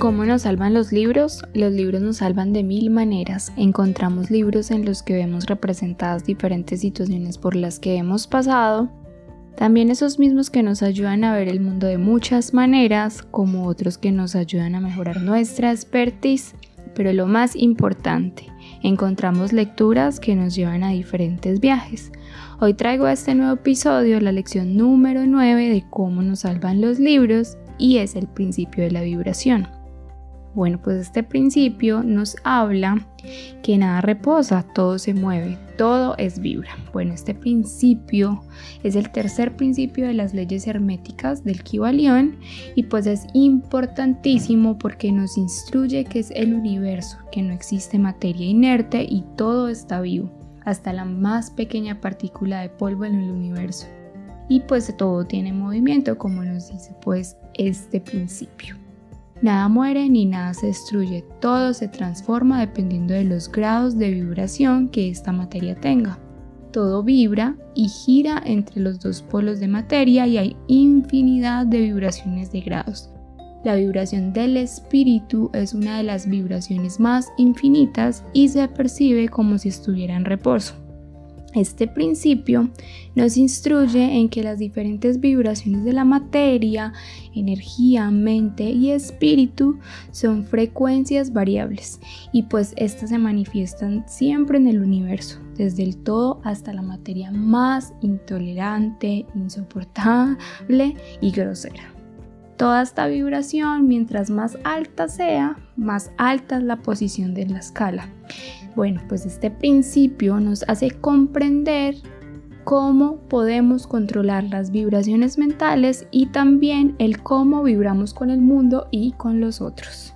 ¿Cómo nos salvan los libros? Los libros nos salvan de mil maneras. Encontramos libros en los que vemos representadas diferentes situaciones por las que hemos pasado. También esos mismos que nos ayudan a ver el mundo de muchas maneras, como otros que nos ayudan a mejorar nuestra expertise. Pero lo más importante, encontramos lecturas que nos llevan a diferentes viajes. Hoy traigo a este nuevo episodio la lección número 9 de cómo nos salvan los libros y es el principio de la vibración. Bueno, pues este principio nos habla que nada reposa, todo se mueve, todo es vibra. Bueno, este principio es el tercer principio de las leyes herméticas del Kibalión y pues es importantísimo porque nos instruye que es el universo, que no existe materia inerte y todo está vivo, hasta la más pequeña partícula de polvo en el universo. Y pues todo tiene movimiento, como nos dice pues este principio. Nada muere ni nada se destruye, todo se transforma dependiendo de los grados de vibración que esta materia tenga. Todo vibra y gira entre los dos polos de materia y hay infinidad de vibraciones de grados. La vibración del espíritu es una de las vibraciones más infinitas y se percibe como si estuviera en reposo. Este principio nos instruye en que las diferentes vibraciones de la materia, energía, mente y espíritu son frecuencias variables y pues estas se manifiestan siempre en el universo, desde el todo hasta la materia más intolerante, insoportable y grosera. Toda esta vibración, mientras más alta sea, más alta es la posición de la escala. Bueno, pues este principio nos hace comprender cómo podemos controlar las vibraciones mentales y también el cómo vibramos con el mundo y con los otros.